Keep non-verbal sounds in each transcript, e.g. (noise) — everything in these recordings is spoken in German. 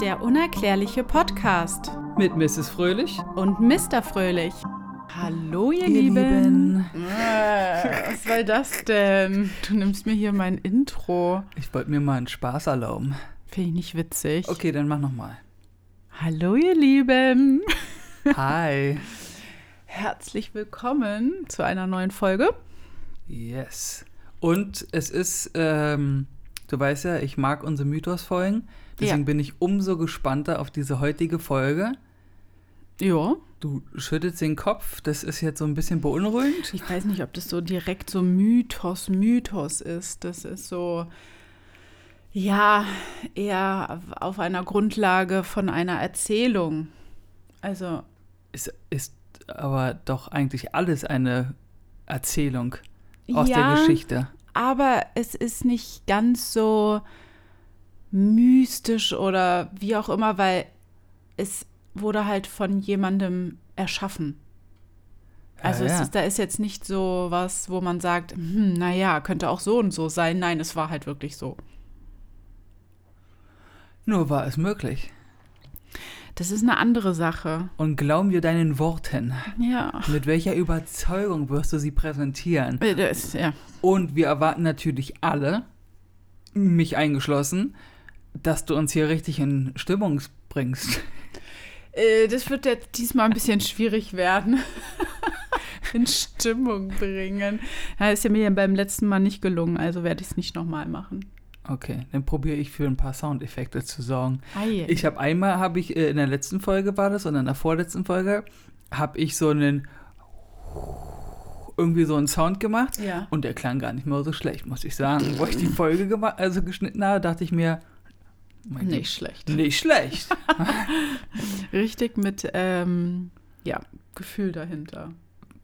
Der unerklärliche Podcast Mit Mrs. Fröhlich. und Mr. Fröhlich. Hallo, ihr, Ihr Lieben. Lieben. Äh, was war das denn? Du nimmst mir hier mein Intro. Ich wollte mir mal einen Spaß erlauben. Finde ich nicht witzig. Okay, dann mach nochmal. Hallo, ihr Lieben. Hi. (laughs) Herzlich willkommen zu einer neuen Folge. Yes. Und es ist, ähm, du weißt ja, ich mag unsere Mythos-Folgen. Deswegen Ja. bin ich umso gespannter auf diese heutige Folge. Ja. Du schüttelst den Kopf, das ist jetzt so ein bisschen beunruhigend. Ich weiß nicht, ob das so direkt so Mythos, Mythos ist. Das ist so, ja, eher auf einer Grundlage von einer Erzählung. Also, Es ist aber doch eigentlich alles eine Erzählung aus ja, der Geschichte. aber es ist nicht ganz so mystisch oder wie auch immer, weil es wurde halt von jemandem erschaffen. Also Ja, es ja. ist, da ist jetzt nicht so was, wo man sagt, hm, naja, könnte auch so und so sein. Nein, es war halt wirklich so. Nur war es möglich. Das ist eine andere Sache. Und glauben wir deinen Worten. Ja. Mit welcher Überzeugung wirst du sie präsentieren? Äh, Das, ja. Und wir erwarten natürlich alle, mich eingeschlossen, dass du uns hier richtig in Stimmung bringst. Äh, Das wird jetzt diesmal ein bisschen schwierig werden. (laughs) In Stimmung bringen. Ja, ist ja mir beim letzten Mal nicht gelungen, also werde ich es nicht nochmal machen. Okay, dann probiere ich für ein paar Soundeffekte zu sorgen. Ei. Ich habe einmal, habe ich äh, in der letzten Folge war das und in der vorletzten Folge, habe ich so einen irgendwie so einen Sound gemacht ja. und der klang gar nicht mehr so schlecht, muss ich sagen. Wo ich die Folge also geschnitten habe, dachte ich mir, mein Nicht schlecht. Gott, nicht schlecht. (laughs) Richtig mit, ähm, ja, Gefühl dahinter.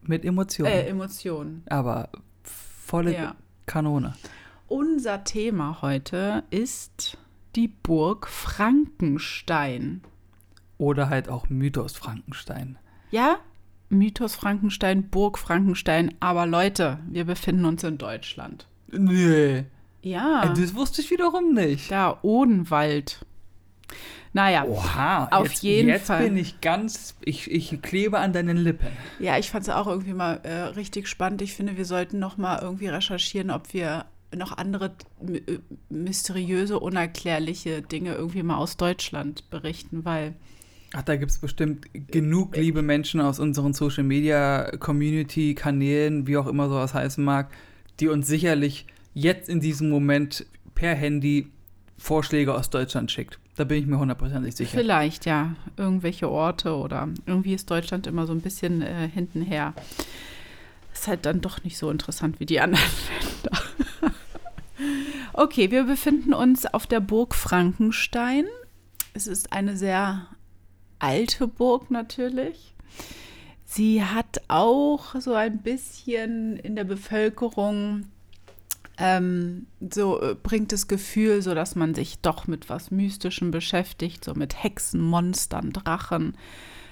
Mit Emotionen. Äh, Emotionen. Aber volle Ja. Kanone. Unser Thema heute ist die Burg Frankenstein. Oder halt auch Mythos Frankenstein. Ja, Mythos Frankenstein, Burg Frankenstein, aber Leute, wir befinden uns in Deutschland. Nee. Ja, Äh, Das wusste ich wiederum nicht. da Odenwald. Naja, Oha, Auf jetzt, jeden jetzt Fall. bin ich ganz, ich, ich klebe an deinen Lippen. ja, ich fand es auch irgendwie mal äh, richtig spannend. Ich finde, wir sollten noch mal irgendwie recherchieren, ob wir noch andere äh, mysteriöse, unerklärliche Dinge irgendwie mal aus Deutschland berichten, weil Ach, da gibt es bestimmt genug liebe Menschen aus unseren Social Media Community Kanälen, wie auch immer sowas heißen mag, die uns sicherlich jetzt in diesem Moment per Handy Vorschläge aus Deutschland schickt. Da bin ich mir hundertprozentig sicher. Vielleicht, ja, irgendwelche Orte oder irgendwie ist Deutschland immer so ein bisschen äh, hintenher. Ist halt dann doch nicht so interessant wie die anderen (laughs) Länder. okay, wir befinden uns auf der Burg Frankenstein. Es ist eine sehr alte Burg natürlich. Sie hat auch so ein bisschen in der Bevölkerung ähm, so äh, bringt das Gefühl, so dass man sich doch mit was Mystischem beschäftigt, so mit Hexen, Monstern, Drachen.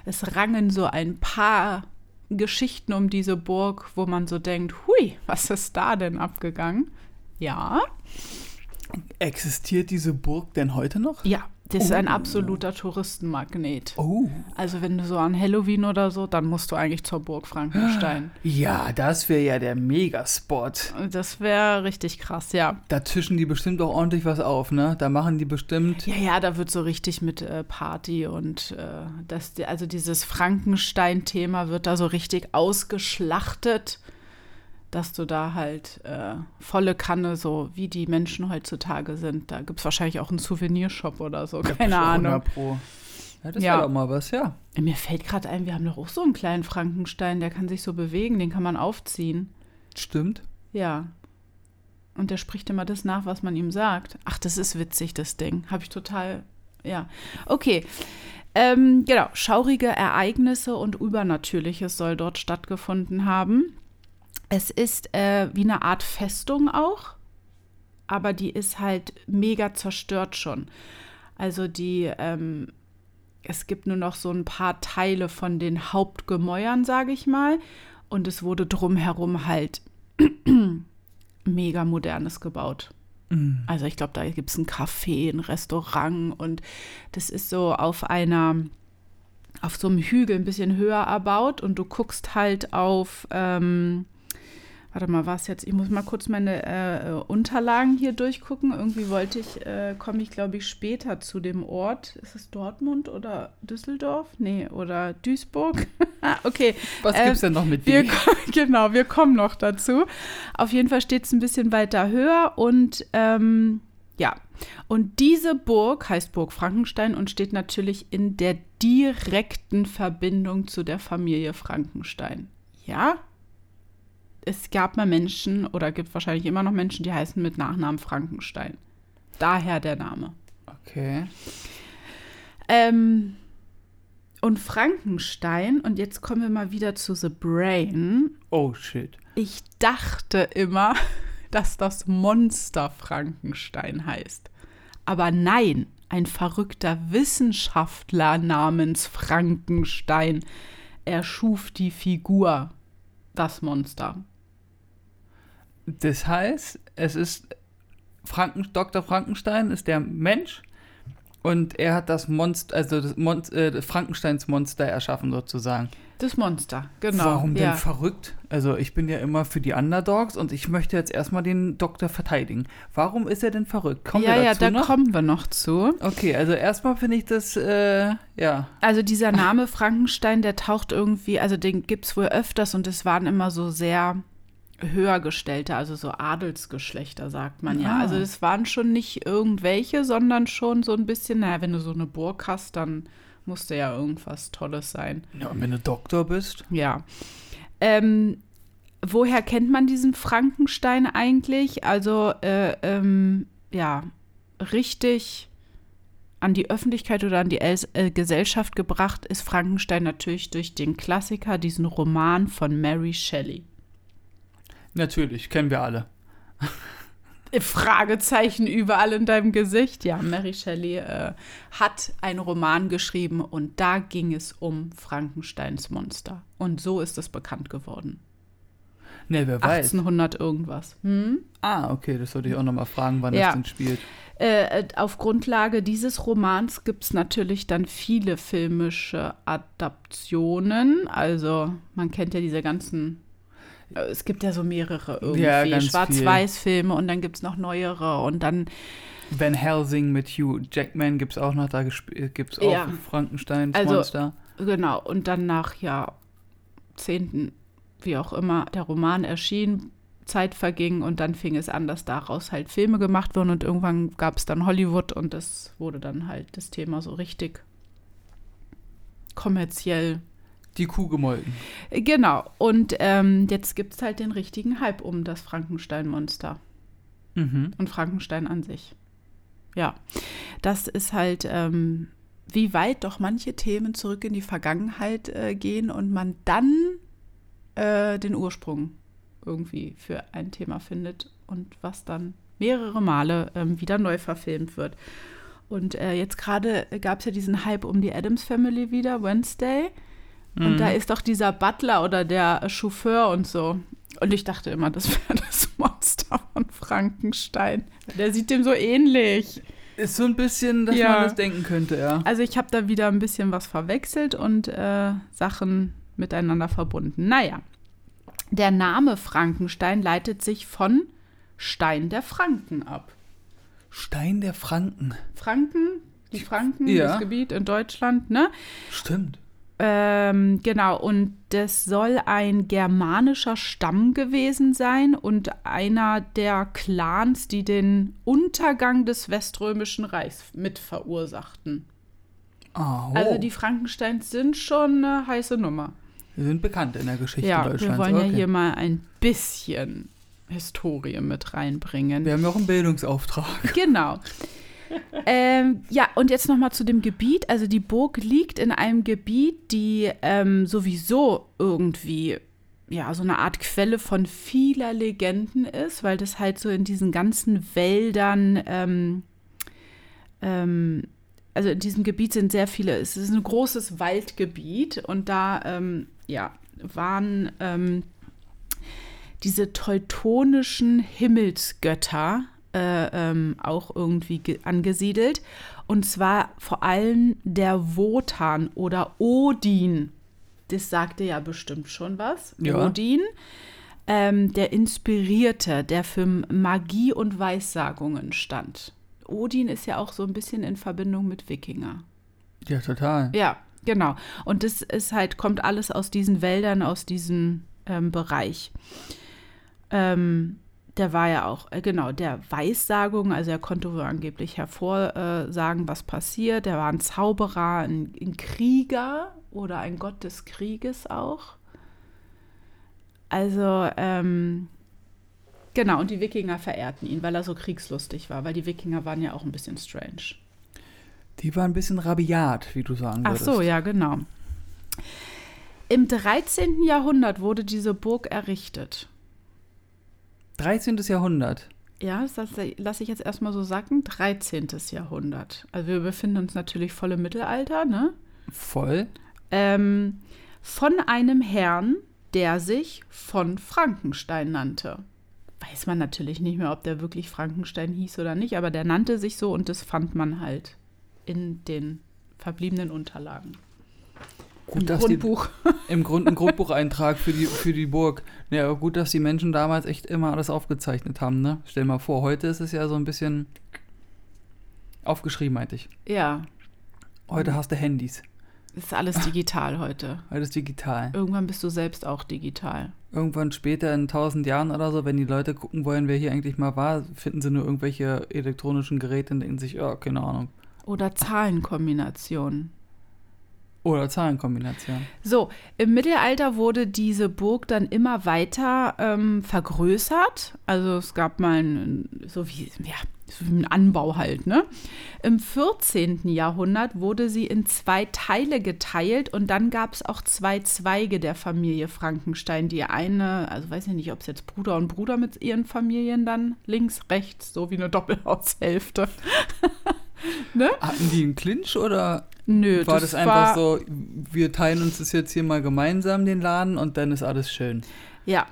Es rangen so ein paar Geschichten um diese Burg, wo man so denkt, hui, was ist da denn abgegangen? Ja, Existiert diese Burg denn heute noch? ja, das ist ein Oh. absoluter Touristenmagnet. Oh. Also wenn du so an Halloween oder so, dann musst du eigentlich zur Burg Frankenstein. Ja, das wäre ja der Megaspot. Das wäre richtig krass, ja. Da tischen die bestimmt auch ordentlich was auf, ne? Da machen die bestimmt. Ja, ja, da wird so richtig mit äh, Party und äh, das, also dieses Frankenstein-Thema wird da so richtig ausgeschlachtet, dass du da halt äh, volle Kanne, so wie die Menschen heutzutage sind. Da gibt es wahrscheinlich auch einen Souvenirshop oder so, keine Ahnung. 100 Pro. Ja, das Ja. wäre doch mal was, ja. Mir fällt gerade ein, wir haben doch auch so einen kleinen Frankenstein, der kann sich so bewegen, den kann man aufziehen. Stimmt. Ja. Und der spricht immer das nach, was man ihm sagt. Ach, das ist witzig, das Ding. Habe ich total. Ja. Okay. Ähm, genau. Schaurige Ereignisse und Übernatürliches soll dort stattgefunden haben. Es ist äh, wie eine Art Festung auch, aber die ist halt mega zerstört schon. Also die, ähm, es gibt nur noch so ein paar Teile von den Hauptgemäuern, sage ich mal. Und es wurde drumherum halt (clears throat) mega modernes gebaut. Mhm. Also ich glaube, da gibt es ein Café, ein Restaurant und das ist so auf einer, auf so einem Hügel ein bisschen höher erbaut und du guckst halt auf, ähm, warte mal, was jetzt? Ich muss mal kurz meine äh, Unterlagen hier durchgucken. Irgendwie wollte ich, äh, komme ich glaube ich später zu dem Ort. Ist es Dortmund oder Düsseldorf? Nee, oder Duisburg? (laughs) Ah, okay. Was Äh, gibt's denn noch mit Wir, (laughs) genau, wir kommen noch dazu. Auf jeden Fall steht es ein bisschen weiter höher und ähm, ja. Und diese Burg heißt Burg Frankenstein und steht natürlich in der direkten Verbindung zu der Familie Frankenstein. Ja, es gab mal Menschen oder gibt wahrscheinlich immer noch Menschen, die heißen mit Nachnamen Frankenstein. Daher der Name. Okay. Ähm, und Frankenstein, und jetzt kommen wir mal wieder zu The Brain. Oh shit. Ich dachte immer, (laughs) dass das Monster Frankenstein heißt. Aber nein, ein verrückter Wissenschaftler namens Frankenstein erschuf die Figur, das Monster. Das heißt, es ist Franken, Dr. Frankenstein ist der Mensch und er hat das Monster, also das, Mon äh, Frankensteins Monster erschaffen sozusagen. Das Monster, genau. Warum denn ja. verrückt? Also ich bin ja immer für die Underdogs und ich möchte jetzt erstmal den Doktor verteidigen. Warum ist er denn verrückt? Kommen ja, wir ja, dazu da noch? kommen wir noch zu. Okay, also erstmal finde ich das, äh, ja. Also dieser (laughs) Name Frankenstein, der taucht irgendwie, also den gibt es wohl öfters und es waren immer so sehr höhergestellte, also so Adelsgeschlechter, sagt man ja. Ah. Also es waren schon nicht irgendwelche, sondern schon so ein bisschen, naja, wenn du so eine Burg hast, dann musste ja irgendwas Tolles sein. ja. Und wenn du Doktor bist? Ja. Ähm, woher kennt man diesen Frankenstein eigentlich? Also, äh, ähm, ja, richtig an die Öffentlichkeit oder an die Els äh, Gesellschaft gebracht ist Frankenstein natürlich durch den Klassiker, diesen Roman von Mary Shelley. Natürlich, kennen wir alle. Fragezeichen überall in deinem Gesicht. Ja, Mary Shelley äh, hat einen Roman geschrieben und da ging es um Frankensteins Monster. Und so ist es bekannt geworden. Ne, wer weiß. 1800 irgendwas. Hm? Ah, okay, das sollte ich auch nochmal fragen, wann Ja. das denn spielt. Äh, auf Grundlage dieses Romans gibt es natürlich dann viele filmische Adaptionen. Also man kennt ja diese ganzen, äh, es gibt ja so mehrere irgendwie, Ja, Schwarz-Weiß-Filme und dann gibt es noch neuere und dann, Van Helsing mit Hugh Jackman gibt es auch noch, da gibt es auch Ja. Frankensteins Also- Monster. genau, und dann nach Jahrzehnten, wie auch immer, der Roman erschien, Zeit verging und dann fing es an, dass daraus halt Filme gemacht wurden und irgendwann gab es dann Hollywood und das wurde dann halt das Thema so richtig kommerziell. Die Kuh gemolken. Genau, und ähm, jetzt gibt es halt den richtigen Hype um das Frankenstein-Monster Mhm. und Frankenstein an sich. Ja, das ist halt, ähm, wie weit doch manche Themen zurück in die Vergangenheit äh, gehen und man dann äh, den Ursprung irgendwie für ein Thema findet und was dann mehrere Male ähm, wieder neu verfilmt wird. Und äh, jetzt gerade gab es ja diesen Hype um die Adams Family wieder, Wednesday. Und Mhm. da ist doch dieser Butler oder der Chauffeur und so. Und ich dachte immer, das wäre das Monster von Frankenstein. Der sieht dem so ähnlich. Ist so ein bisschen, dass Ja. man das denken könnte, ja. Also ich habe da wieder ein bisschen was verwechselt und äh, Sachen miteinander verbunden. Naja, der Name Frankenstein leitet sich von Stein der Franken ab. Stein der Franken. Franken, die Franken, Ja. das Gebiet in Deutschland, ne? Stimmt. Ähm, genau, und das soll ein germanischer Stamm gewesen sein und einer der Clans, die den Untergang des Weströmischen Reichs mit verursachten. Oh. Also die Frankensteins sind schon eine heiße Nummer. Wir sind bekannt in der Geschichte ja, Deutschlands. wir wollen ja okay. hier mal ein bisschen Historie mit reinbringen. Wir haben ja auch einen Bildungsauftrag. Genau. Ähm, ja, und jetzt noch mal zu dem Gebiet. Also die Burg liegt in einem Gebiet, die ähm, sowieso irgendwie ja so eine Art Quelle von vieler Legenden ist, weil das halt so in diesen ganzen Wäldern, ähm, ähm, also in diesem Gebiet sind sehr viele. Es ist ein großes Waldgebiet und da ähm, ja waren ähm, diese teutonischen Himmelsgötter äh, ähm, auch irgendwie angesiedelt. Und zwar vor allem der Wotan oder Odin. Das sagte ja bestimmt schon was. Ja. Odin, ähm, der Inspirierte, der für Magie und Weissagungen stand. Odin ist ja auch so ein bisschen in Verbindung mit Wikinger. Ja, total. Ja, genau. Und das ist halt, kommt alles aus diesen Wäldern, aus diesem ähm, Bereich. Ähm, der war ja auch, äh, genau, der Weissagung, also er konnte wohl angeblich hervorsagen, was passiert. Er war ein Zauberer, ein, ein Krieger oder ein Gott des Krieges auch. Also, ähm, genau, und die Wikinger verehrten ihn, weil er so kriegslustig war, weil die Wikinger waren ja auch ein bisschen strange. Die war ein bisschen rabiat, wie du sagen Ach würdest. so, ja, genau. Im 13. Jahrhundert wurde diese Burg errichtet. 13. Jahrhundert. Ja, das lasse ich jetzt erstmal so sacken. 13. Jahrhundert. Also wir befinden uns natürlich voll im Mittelalter, ne? Voll. Ähm, von einem Herrn, der sich von Frankenstein nannte. Weiß man natürlich nicht mehr, ob der wirklich Frankenstein hieß oder nicht, aber der nannte sich so und das fand man halt in den verbliebenen Unterlagen. Gut, Im dass Grundbuch. Die, (laughs) Im Grund ein Grundbucheintrag für die, für die Burg. Ja, aber gut, dass die Menschen damals echt immer alles aufgezeichnet haben, ne? Stell mal vor, heute ist es ja so ein bisschen aufgeschrieben, meinte ich. Ja, Heute hast du Handys. ist alles digital (laughs) heute. Ist digital. Irgendwann bist du selbst auch digital. Irgendwann später in tausend Jahren oder so, wenn die Leute gucken wollen, wer hier eigentlich mal war, finden sie nur irgendwelche elektronischen Geräte und denken sich, ja, keine Ahnung. Oder Zahlenkombinationen. Oder Zahlenkombination. So, im Mittelalter wurde diese Burg dann immer weiter ähm, vergrößert. Also es gab mal ein, so wie, ja, so wie ein Anbau halt, ne? Im 14. Jahrhundert wurde sie in zwei Teile geteilt und dann gab es auch zwei Zweige der Familie Frankenstein. Die eine, also weiß ich nicht, ob es jetzt Bruder und Bruder mit ihren Familien dann links, rechts, so wie eine Doppelhaushälfte. (laughs) ne? Hatten die einen Clinch oder Nö, war das, einfach so, wir teilen uns das jetzt hier mal gemeinsam, den Laden, und dann ist alles schön? Ja.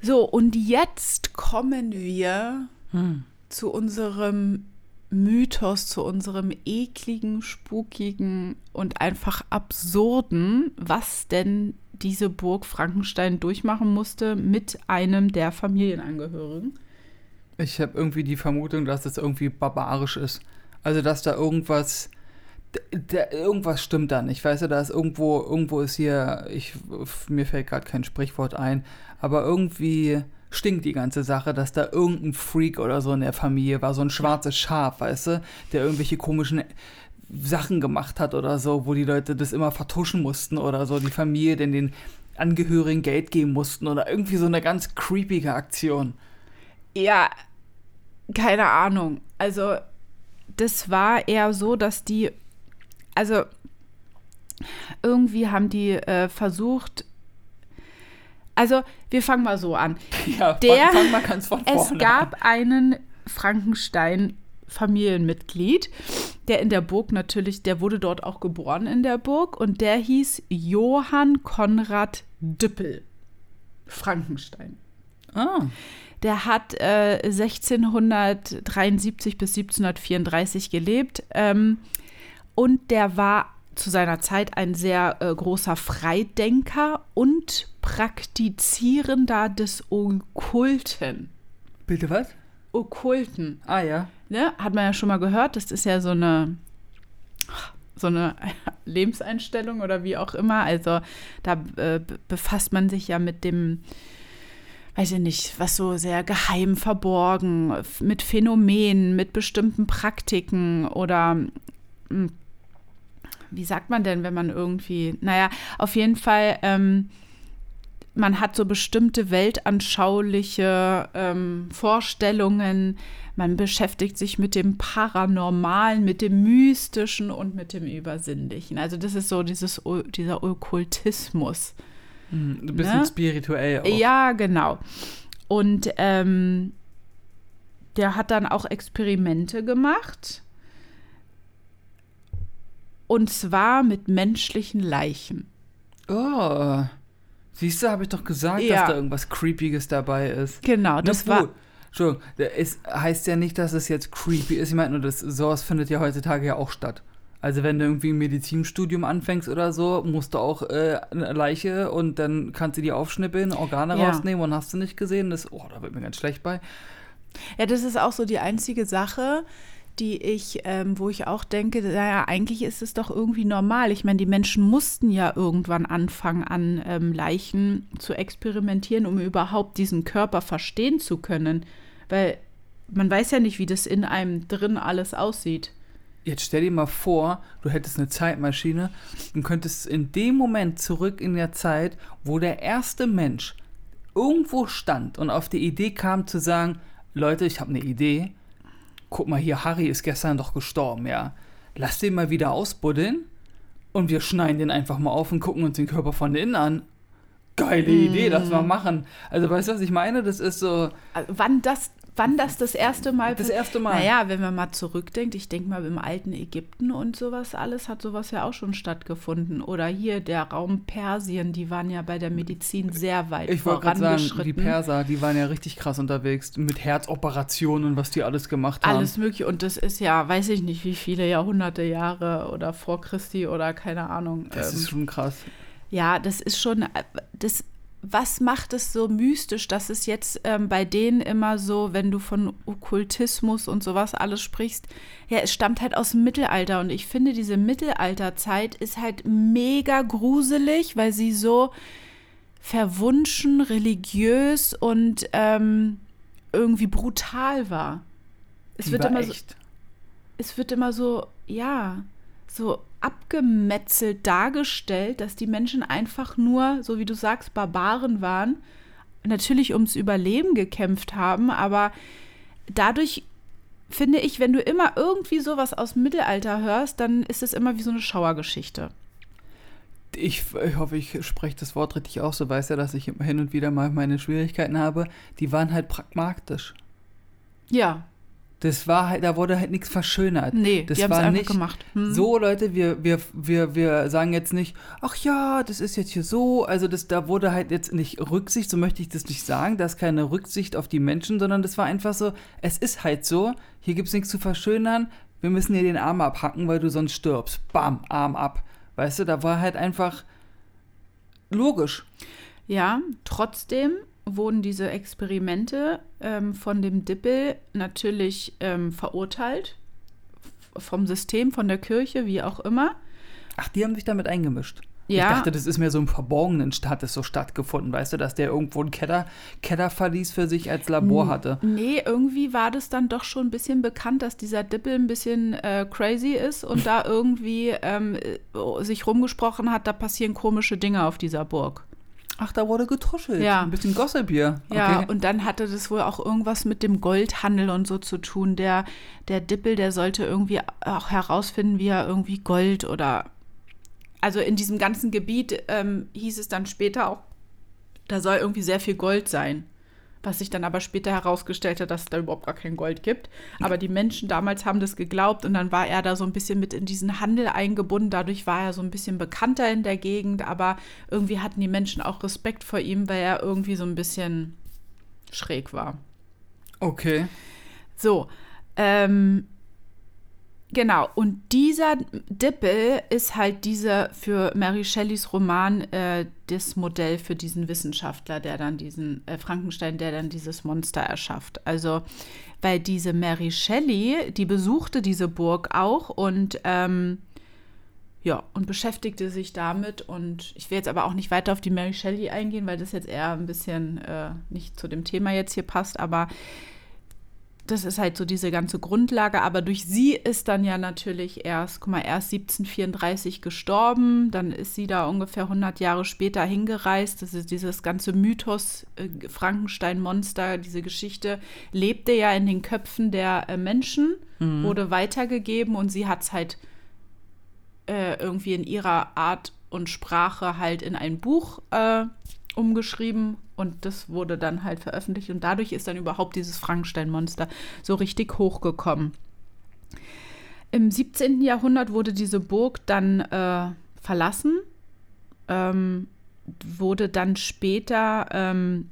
So, und jetzt kommen wir Hm. zu unserem Mythos, zu unserem ekligen, spukigen und einfach absurden, was denn diese Burg Frankenstein durchmachen musste mit einem der Familienangehörigen. Ich habe irgendwie die Vermutung, dass das irgendwie barbarisch ist. Also, dass da irgendwas. D- d- irgendwas stimmt da nicht. Weißt du, da ist irgendwo, irgendwo ist hier, ich, mir fällt gerade kein Sprichwort ein, aber irgendwie stinkt die ganze Sache, dass da irgendein Freak oder so in der Familie war, so ein schwarzes Schaf, weißt du, der irgendwelche komischen Sachen gemacht hat oder so, wo die Leute das immer vertuschen mussten oder so, die Familie denn den Angehörigen Geld geben mussten oder irgendwie so eine ganz creepige Aktion. Ja, keine Ahnung. Also, das war eher so, dass die, also irgendwie haben die äh, versucht, also wir fangen mal so an. (laughs) Ja, Der- fang, fang mal ganz von vorne Es an. gab einen Frankenstein-Familienmitglied, der in der Burg natürlich, der wurde dort auch geboren in der Burg und der hieß Johann Konrad Düppel. Frankenstein. Ah, Der hat äh, 1673 bis 1734 gelebt ähm, und der war zu seiner Zeit ein sehr äh, großer Freidenker und Praktizierender des Okkulten. bitte was? Okkulten, Ah ja. ne? Hat man ja schon mal gehört, das ist ja so eine so eine (laughs) Lebenseinstellung oder wie auch immer. Also da äh, be- befasst man sich ja mit dem, weiß ich nicht, was so sehr geheim verborgen, mit Phänomenen, mit bestimmten Praktiken oder mh, wie sagt man denn, wenn man irgendwie, naja, auf jeden Fall, ähm, man hat so bestimmte weltanschauliche ähm, Vorstellungen, man beschäftigt sich mit dem Paranormalen, mit dem Mystischen und mit dem Übersinnlichen. Also das ist so dieses, dieser Okkultismus. Hm, Ein bisschen Ne? spirituell auch. Ja, genau. Und ähm, der hat dann auch Experimente gemacht. Und zwar mit menschlichen Leichen. Oh. Siehst du, habe ich doch gesagt, Ja. dass da irgendwas Creepiges dabei ist. Genau, Na das war. Entschuldigung, es heißt ja nicht, dass es jetzt creepy ist. Ich meine nur, das, sowas findet ja heutzutage ja auch statt. Also wenn du irgendwie ein Medizinstudium anfängst oder so, musst du auch äh, eine Leiche und dann kannst du die aufschnippeln, Organe Ja. rausnehmen und hast du nicht gesehen. Das, oh, da wird mir ganz schlecht bei. Ja, das ist auch so die einzige Sache, die ich, ähm, wo ich auch denke, naja, eigentlich ist es doch irgendwie normal. Ich meine, die Menschen mussten ja irgendwann anfangen, an ähm, Leichen zu experimentieren, um überhaupt diesen Körper verstehen zu können. Weil man weiß ja nicht, wie das in einem drin alles aussieht. Jetzt stell dir mal vor, du hättest eine Zeitmaschine und könntest in dem Moment zurück in der Zeit, wo der erste Mensch irgendwo stand und auf die Idee kam zu sagen, Leute, ich habe eine Idee. Guck mal hier, Harry ist gestern doch gestorben, ja. Lass den mal wieder ausbuddeln und wir schneiden den einfach mal auf und gucken uns den Körper von innen an. Geile Idee, lass mal machen. Also weißt du, was ich meine? Das ist so Also, wann das, wann das das erste Mal das erste Mal. Naja, wenn man mal zurückdenkt, ich denke mal, im alten Ägypten und sowas alles hat sowas ja auch schon stattgefunden. Oder hier der Raum Persien, die waren ja bei der Medizin sehr weit Ich wollte gerade sagen, die vorangeschritten. Perser, die waren ja richtig krass unterwegs mit Herzoperationen und was die alles gemacht haben. alles mögliche. Und das ist ja, weiß ich nicht, wie viele Jahrhunderte, Jahre oder vor Christi oder keine Ahnung. Das ähm, ist schon krass. Ja, das ist schon, äh, das, was macht es so mystisch, dass es jetzt ähm, bei denen immer so, wenn du von Okkultismus und sowas alles sprichst, ja, es stammt halt aus dem Mittelalter und ich finde, diese Mittelalterzeit ist halt mega gruselig, weil sie so verwunschen, religiös und ähm, irgendwie brutal war. Es Die wird war immer so, echt. es wird immer so, ja, so abgemetzelt dargestellt, dass die Menschen einfach nur, so wie du sagst, Barbaren waren, natürlich ums Überleben gekämpft haben, aber dadurch finde ich, wenn du immer irgendwie sowas aus dem Mittelalter hörst, dann ist es immer wie so eine Schauergeschichte. Ich, ich hoffe, ich spreche das Wort richtig aus. Du weißt ja, dass ich hin und wieder mal meine Schwierigkeiten habe. Die waren halt pragmatisch. Ja, Das war halt, da wurde halt nichts verschönert. nee, das die war einfach nicht gemacht. Hm. so, Leute, wir, wir, wir, wir sagen jetzt nicht, ach ja, das ist jetzt hier so. Also das, da wurde halt jetzt nicht Rücksicht, so möchte ich das nicht sagen. Da ist keine Rücksicht auf die Menschen, sondern das war einfach so, es ist halt so, hier gibt es nichts zu verschönern. Wir müssen dir den Arm abhacken, weil du sonst stirbst. Bam, Arm ab. Weißt du, da war halt einfach logisch. Ja, trotzdem wurden diese Experimente ähm, von dem Dippel natürlich ähm, verurteilt. Vom System, von der Kirche, wie auch immer. Ach, die haben sich damit eingemischt. Ja. Ich dachte, das ist mehr so im Verborgenen hat es so stattgefunden, weißt du, dass der irgendwo einen Keller, Kellerverlies für sich als Labor hatte. Nee, irgendwie war das dann doch schon ein bisschen bekannt, dass dieser Dippel ein bisschen äh, crazy ist und (laughs) da irgendwie ähm, äh, sich rumgesprochen hat, da passieren komische Dinge auf dieser Burg. Ach, da wurde getuschelt. Ja. Ein bisschen Gossip hier. Ja, Okay. und dann hatte das wohl auch irgendwas mit dem Goldhandel und so zu tun. Der, der Dippel, der sollte irgendwie auch herausfinden, wie er irgendwie Gold oder. Also in diesem ganzen Gebiet ähm, hieß es dann später auch, da soll irgendwie sehr viel Gold sein. Was sich dann aber später herausgestellt hat, dass es da überhaupt gar kein Gold gibt. Aber die Menschen damals haben das geglaubt und dann war er da so ein bisschen mit in diesen Handel eingebunden. Dadurch war er so ein bisschen bekannter in der Gegend, aber irgendwie hatten die Menschen auch Respekt vor ihm, weil er irgendwie so ein bisschen schräg war. okay. So, ähm, genau. Und dieser Dippel ist halt dieser für Mary Shelleys Roman äh, das Modell für diesen Wissenschaftler, der dann diesen äh, Frankenstein, der dann dieses Monster erschafft. Also, weil diese Mary Shelley, die besuchte diese Burg auch und ähm, ja, und beschäftigte sich damit. Und ich will jetzt aber auch nicht weiter auf die Mary Shelley eingehen, weil das jetzt eher ein bisschen äh, nicht zu dem Thema jetzt hier passt. Aber das ist halt so diese ganze Grundlage. Aber durch sie ist dann ja natürlich erst, guck mal, erst 1734 gestorben. Dann ist sie da ungefähr 100 Jahre später hingereist. Das ist dieses ganze Mythos äh, Frankenstein-Monster, diese Geschichte lebte ja in den Köpfen der äh, Menschen, wurde weitergegeben und sie hat es halt äh, irgendwie in ihrer Art und Sprache halt in ein Buch äh, umgeschrieben und das wurde dann halt veröffentlicht und dadurch ist dann überhaupt dieses Frankenstein-Monster so richtig hochgekommen. Im 17. Jahrhundert wurde diese Burg dann äh, verlassen, ähm, wurde dann später ähm,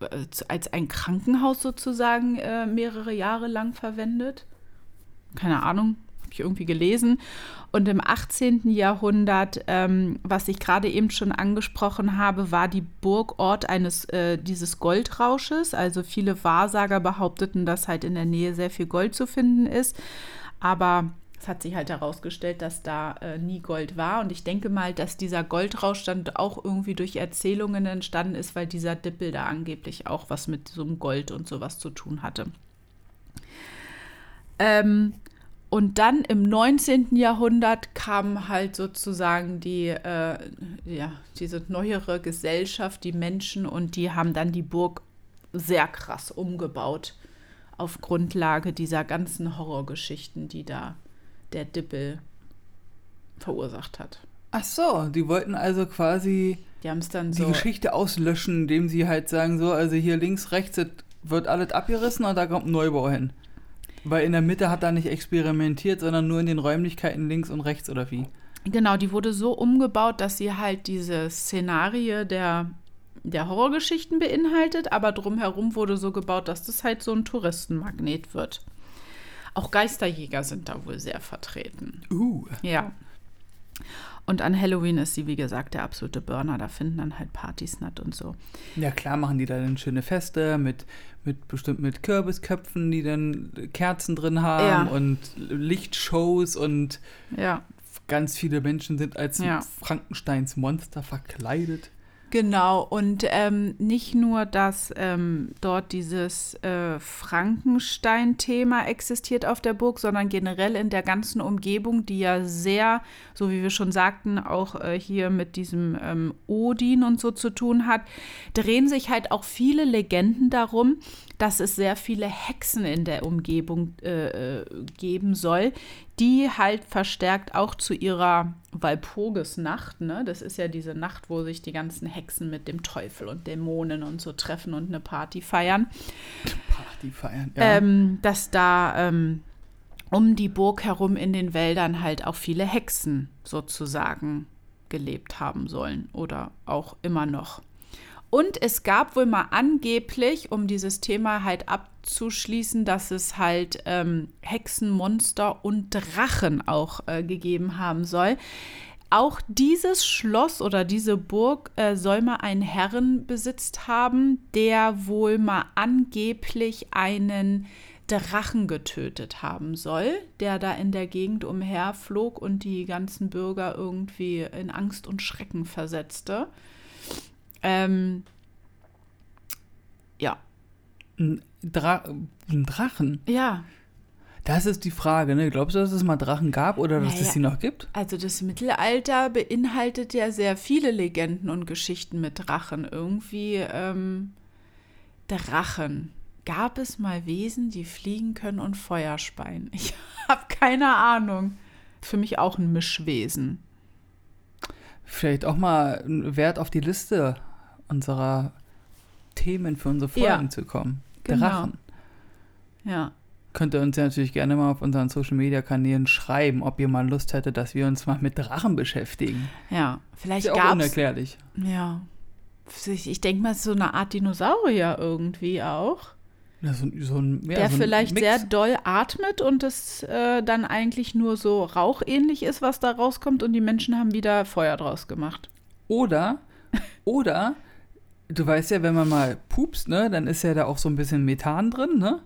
äh, als ein Krankenhaus sozusagen äh, mehrere Jahre lang verwendet. Keine Ahnung, habe ich irgendwie gelesen. Und im 18. Jahrhundert, ähm, was ich gerade eben schon angesprochen habe, war die Burg Ort eines äh, dieses Goldrausches. Also viele Wahrsager behaupteten, dass halt in der Nähe sehr viel Gold zu finden ist. Aber es hat sich halt herausgestellt, dass da äh, nie Gold war. Und ich denke mal, dass dieser Goldrausch dann auch irgendwie durch Erzählungen entstanden ist, weil dieser Dippel da angeblich auch was mit so einem Gold und sowas zu tun hatte. Ähm, und dann im 19. Jahrhundert kam halt sozusagen die, äh, ja, diese neuere Gesellschaft, die Menschen, und die haben dann die Burg sehr krass umgebaut auf Grundlage dieser ganzen Horrorgeschichten, die da der Dippel verursacht hat. Ach so, die wollten also quasi die, die so Geschichte auslöschen, indem sie halt sagen, so, also hier links, rechts wird alles abgerissen und da kommt ein Neubau hin. Weil in der Mitte hat er nicht experimentiert, sondern nur in den Räumlichkeiten links und rechts oder wie? Genau, die wurde so umgebaut, dass sie halt diese Szenarie der, der Horrorgeschichten beinhaltet, aber drumherum wurde so gebaut, dass das halt so ein Touristenmagnet wird. Auch Geisterjäger sind da wohl sehr vertreten. Uh. Ja. Und an Halloween ist sie, wie gesagt, der absolute Burner. Da finden dann halt Partys statt und so. Ja, klar machen die da dann schöne Feste mit, mit bestimmt mit Kürbisköpfen, die dann Kerzen drin haben Ja. und Lichtshows und Ja. ganz viele Menschen sind als Ja. Frankensteins Monster verkleidet. Genau, und ähm, nicht nur, dass ähm, dort dieses äh, Frankenstein-Thema existiert auf der Burg, sondern generell in der ganzen Umgebung, die ja sehr, so wie wir schon sagten, auch äh, hier mit diesem ähm, Odin und so zu tun hat, drehen sich halt auch viele Legenden darum, dass es sehr viele Hexen in der Umgebung äh, äh, geben soll, die halt verstärkt auch zu ihrer Walpurgisnacht, ne? Das ist ja diese Nacht, wo sich die ganzen Hexen mit dem Teufel und Dämonen und so treffen und eine Party feiern. Party feiern. Ja. Ähm, dass da ähm, um die Burg herum in den Wäldern halt auch viele Hexen sozusagen gelebt haben sollen oder auch immer noch. Und es gab wohl mal angeblich, um dieses Thema halt abzuschließen, dass es halt ähm, Hexen, Monster und Drachen auch äh, gegeben haben soll. Auch dieses Schloss oder diese Burg äh, soll mal einen Herren besitzt haben, der wohl mal angeblich einen Drachen getötet haben soll, der da in der Gegend umherflog und die ganzen Bürger irgendwie in Angst und Schrecken versetzte. Ähm, ja, Ein, Dra ein Drachen? ja. Das ist die Frage, ne? Glaubst du, dass es mal Drachen gab oder dass Naja. es sie noch gibt? Also das Mittelalter beinhaltet ja sehr viele Legenden und Geschichten mit Drachen. Irgendwie ähm, Drachen. Gab es mal Wesen, die fliegen können und Feuer speien? (laughs) Ich habe keine Ahnung. Für mich auch ein Mischwesen. Vielleicht auch mal Wert auf die Liste unserer Themen für unsere Ja. Folgen zu kommen. Genau. Drachen. Ja. Könnt ihr uns ja natürlich gerne mal auf unseren Social Media Kanälen schreiben, ob ihr mal Lust hättet, dass wir uns mal mit Drachen beschäftigen. Ja, vielleicht ja gab es. unerklärlich. Ja. Ich, ich denke mal, es ist so eine Art Dinosaurier irgendwie auch. Ja, so, ein- so ein, ja, der so vielleicht Mix. sehr doll atmet und es äh, dann eigentlich nur so rauchähnlich ist, was da rauskommt und die Menschen haben wieder Feuer draus gemacht. Oder, oder, du weißt ja, wenn man mal pupst, ne, dann ist ja da auch so ein bisschen Methan drin, ne?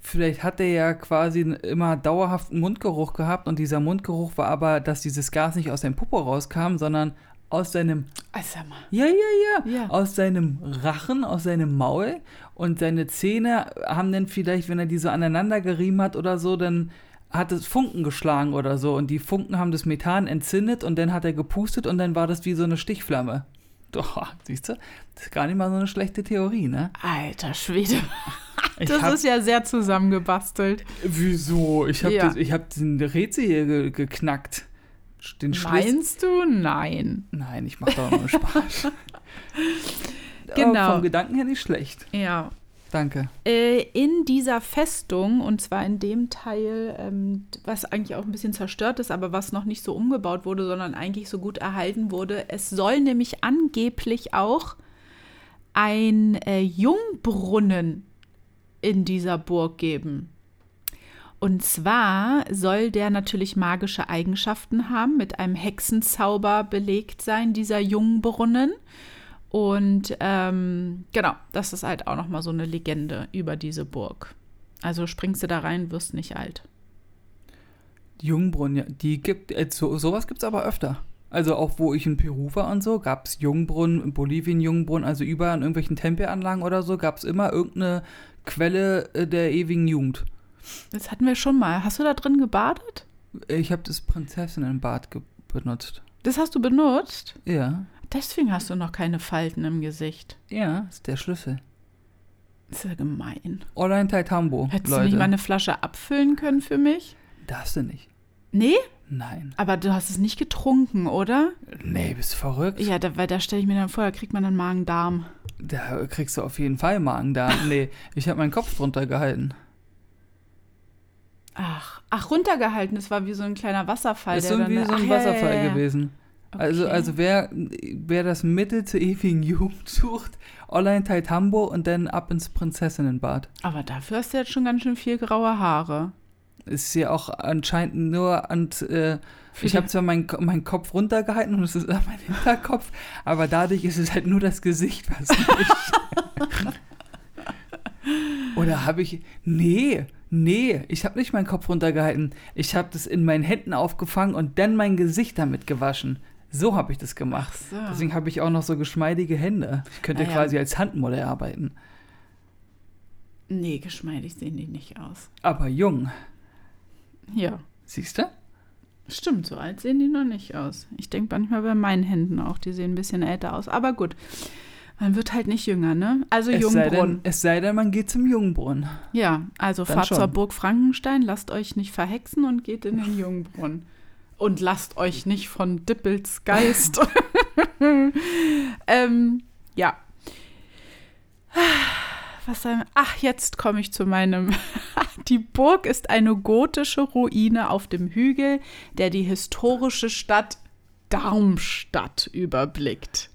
Vielleicht hat der ja quasi immer dauerhaften Mundgeruch gehabt und dieser Mundgeruch war aber, dass dieses Gas nicht aus seinem Popo rauskam, sondern aus seinem, Also mal. ja, ja, ja, Ja. aus seinem Rachen, aus seinem Maul und seine Zähne haben dann vielleicht, wenn er die so aneinander gerieben hat oder so, dann hat es Funken geschlagen oder so und die Funken haben das Methan entzündet und dann hat er gepustet und dann war das wie so eine Stichflamme. (laughs) Doch, siehst du, das ist gar nicht mal so eine schlechte Theorie, ne? Alter Schwede. (laughs) Das hab, ist ja sehr zusammengebastelt. wieso? Ich habe Ja. ich hab den Rätsel hier ge geknackt. Den Schlüssel. Meinst du? Nein. Nein, ich mach doch nur Spaß. Genau. (laughs) Aber vom Gedanken her nicht schlecht. Ja. Danke. Äh, in dieser Festung, und zwar in dem Teil, ähm, was eigentlich auch ein bisschen zerstört ist, aber was noch nicht so umgebaut wurde, sondern eigentlich so gut erhalten wurde, es soll nämlich angeblich auch ein äh, Jungbrunnen in dieser Burg geben. Und zwar soll der natürlich magische Eigenschaften haben, mit einem Hexenzauber belegt sein, dieser Jungbrunnen. Und ähm, genau, das ist halt auch nochmal so eine Legende über diese Burg. Also springst du da rein, wirst nicht alt. Jungbrunnen, ja, die gibt, äh, so, sowas gibt es aber öfter. Also auch wo ich in Peru war und so, gab es Jungbrunnen, in Bolivien Jungbrunnen, also überall in irgendwelchen Tempelanlagen oder so, gab es immer irgendeine Quelle äh, der ewigen Jugend. Das hatten wir schon mal. Hast du da drin gebadet? Ich habe das Prinzessinnenbad benutzt. Das hast du benutzt? Ja. Deswegen hast du noch keine Falten im Gesicht. Ja, ist der Schlüssel. Ist ja gemein. Online Taitambo. Hättest Leute. du nicht mal eine Flasche abfüllen können für mich? Darfst du nicht. Nee? Nein. Aber du hast es nicht getrunken, oder? Nee, bist du verrückt? Ja, da, weil da stelle ich mir dann vor, da kriegt man dann Magen-Darm. Da kriegst du auf jeden Fall Magen-Darm. nee, ich habe meinen Kopf drunter gehalten. Ach, ach, runtergehalten. Das war wie so ein kleiner Wasserfall. ist irgendwie dann, so ein ach, Wasserfall ja, ja, ja. gewesen. Also, Okay. also wer, wer das Mittel zur ewigen Jugend sucht, online Taitambo und dann ab ins Prinzessinnenbad. Aber dafür hast du jetzt schon ganz schön viel graue Haare. Ist ja auch anscheinend nur an. Äh, ich habe zwar meinen meinen Kopf runtergehalten und es ist mein Hinterkopf, aber dadurch ist es halt nur das Gesicht, was. (laughs) Oder habe ich. Nee, nee, ich habe nicht meinen Kopf runtergehalten. Ich habe das in meinen Händen aufgefangen und dann mein Gesicht damit gewaschen. So habe ich das gemacht. Ach so. Deswegen habe ich auch noch so geschmeidige Hände. Ich könnte Ah ja. quasi als Handmodell arbeiten. Nee, geschmeidig sehen die nicht aus. Aber jung, Ja, siehst du? stimmt, so alt sehen die noch nicht aus. Ich denke manchmal bei meinen Händen auch, die sehen ein bisschen älter aus. Aber gut, man wird halt nicht jünger, ne? Also Es sei, denn, Jungbrunnen. es sei denn, man geht zum Jungbrunnen. Ja, also Dann fahrt schon. zur Burg Frankenstein, lasst euch nicht verhexen und geht in den Jungbrunnen. Und lasst euch nicht von Dippels Geist. (laughs) ähm, ja. Was wir? Ach, jetzt komme ich zu meinem. (laughs) die Burg ist eine gotische Ruine auf dem Hügel, der die historische Stadt Darmstadt überblickt.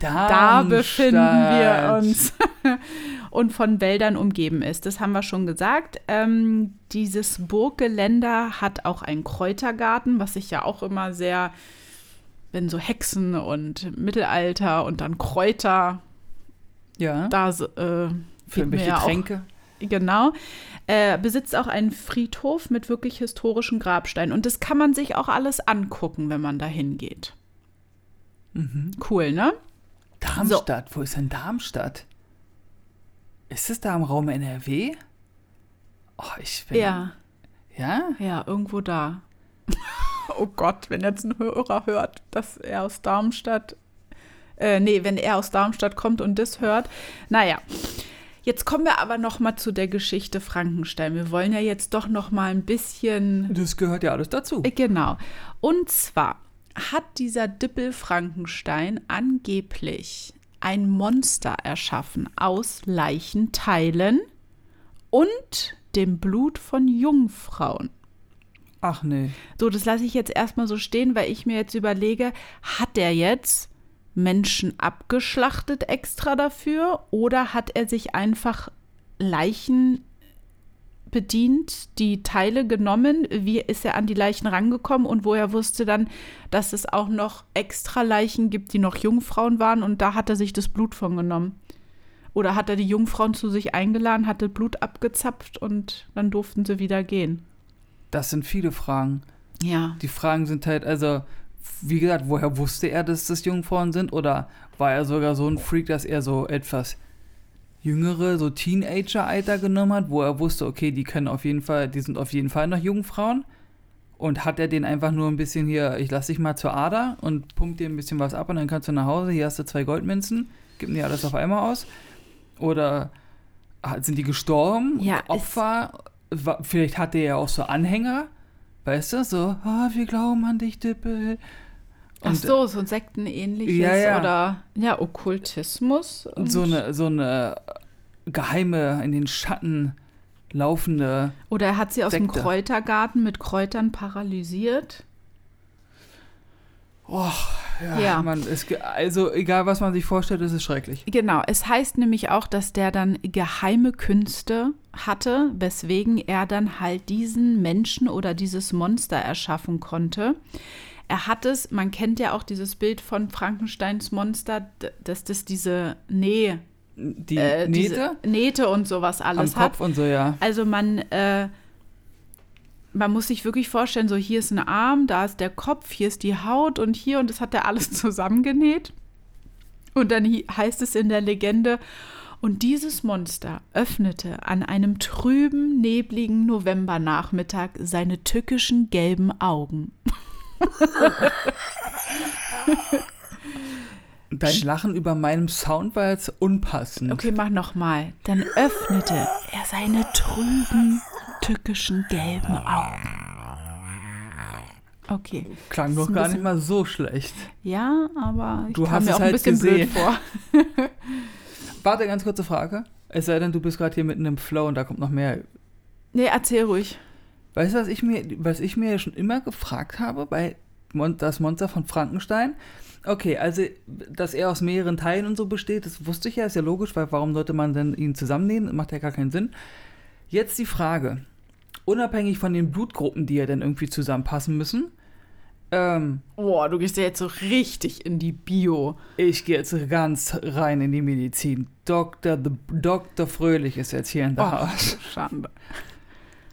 Da befinden wir uns (laughs) und von Wäldern umgeben ist. Das haben wir schon gesagt. Ähm, dieses Burggeländer hat auch einen Kräutergarten, was ich ja auch immer sehr, wenn so Hexen und Mittelalter und dann Kräuter, Ja, da äh, für irgendwelche ja auch-. Genau. Äh, besitzt auch einen Friedhof mit wirklich historischen Grabsteinen. Und das kann man sich auch alles angucken, wenn man da hingeht. Mhm. Cool, ne? Darmstadt, wo ist denn Darmstadt? Ist es da im Raum NRW? Oh, ich bin. Ja. Ja? Ja, irgendwo da. (laughs) oh Gott, wenn jetzt ein Hörer hört, dass er aus Darmstadt, äh, nee, wenn er aus Darmstadt kommt und das hört. Naja, jetzt kommen wir aber noch mal zu der Geschichte Frankenstein. Wir wollen ja jetzt doch noch mal ein bisschen Das gehört ja alles dazu. äh, Genau. Und zwar hat dieser Dippel Frankenstein angeblich ein Monster erschaffen aus Leichenteilen und dem Blut von Jungfrauen. Ach nee. So, das lasse ich jetzt erstmal so stehen, weil ich mir jetzt überlege, hat der jetzt Menschen abgeschlachtet extra dafür oder hat er sich einfach Leichen bedient, die Teile genommen? Wie ist er an die Leichen rangekommen und woher wusste dann, dass es auch noch extra Leichen gibt, die noch Jungfrauen waren und da hat er sich das Blut von genommen? Oder hat er die Jungfrauen zu sich eingeladen, hatte Blut abgezapft und dann durften sie wieder gehen? Das sind viele Fragen. Ja. Die Fragen sind halt, also, wie gesagt, woher wusste er, dass das Jungfrauen sind? Oder war er sogar so ein Freak, dass er so etwas jüngere, so Teenager-Alter genommen hat, wo er wusste, okay, die können auf jeden Fall, die sind auf jeden Fall noch Jungfrauen? Und hat er den einfach nur ein bisschen hier, ich lass dich mal zur Ader und pump dir ein bisschen was ab und dann kannst du nach Hause, hier hast du zwei Goldmünzen, gib mir alles auf einmal aus? Oder sind die gestorben? Ja, Opfer? Vielleicht hatte er ja auch so Anhänger, weißt du, so, ah, wir glauben an dich, Dippel. Ach Und so, so Sektenähnliches Ja, ja. oder ja, Okkultismus. Und so eine, so eine geheime, in den Schatten laufende. oder er hat sie aus dem Sekte. Kräutergarten mit Kräutern paralysiert. Oh, Ja, Ja. Man, es, also egal, was man sich vorstellt, es ist schrecklich. Genau, es heißt nämlich auch, dass der dann geheime Künste hatte, weswegen er dann halt diesen Menschen oder dieses Monster erschaffen konnte. Er hat es, man kennt ja auch dieses Bild von Frankensteins Monster, dass das diese Nähe, Die äh, Nähte diese Nähte und sowas am alles hat. Kopf und so, ja. Also man, äh, man muss sich wirklich vorstellen, so hier ist ein Arm, da ist der Kopf, hier ist die Haut und hier und das hat er alles (laughs) zusammengenäht. Und dann heißt es in der Legende, und dieses Monster öffnete an einem trüben, nebligen Novembernachmittag seine tückischen gelben Augen. (laughs) (laughs) Dein Lachen über meinem Sound war jetzt unpassend. Okay, mach nochmal. Dann öffnete er seine trüben, tückischen gelben Augen. Okay. Klang doch ein gar bisschen- nicht mal so schlecht. Ja, aber ich Du kam hast mir es auch ein halt bisschen blöd gesehen. vor. (laughs) Warte, ganz kurze Frage. Es sei denn, du bist gerade hier mitten im Flow und da kommt noch mehr. Nee, erzähl ruhig. Weißt du, was ich mir, was ich mir schon immer gefragt habe bei Mon das Monster von Frankenstein? Okay, also, dass er aus mehreren Teilen und so besteht, das wusste ich ja, ist ja logisch, weil warum sollte man denn ihn zusammennähen? Macht ja gar keinen Sinn. Jetzt die Frage, unabhängig von den Blutgruppen, die ja dann irgendwie zusammenpassen müssen, ähm, Boah, du gehst ja jetzt so richtig in die Bio. ich gehe jetzt ganz rein in die Medizin. Dr. The, Dr. Fröhlich ist jetzt hier in der Oh, Haus. Schande.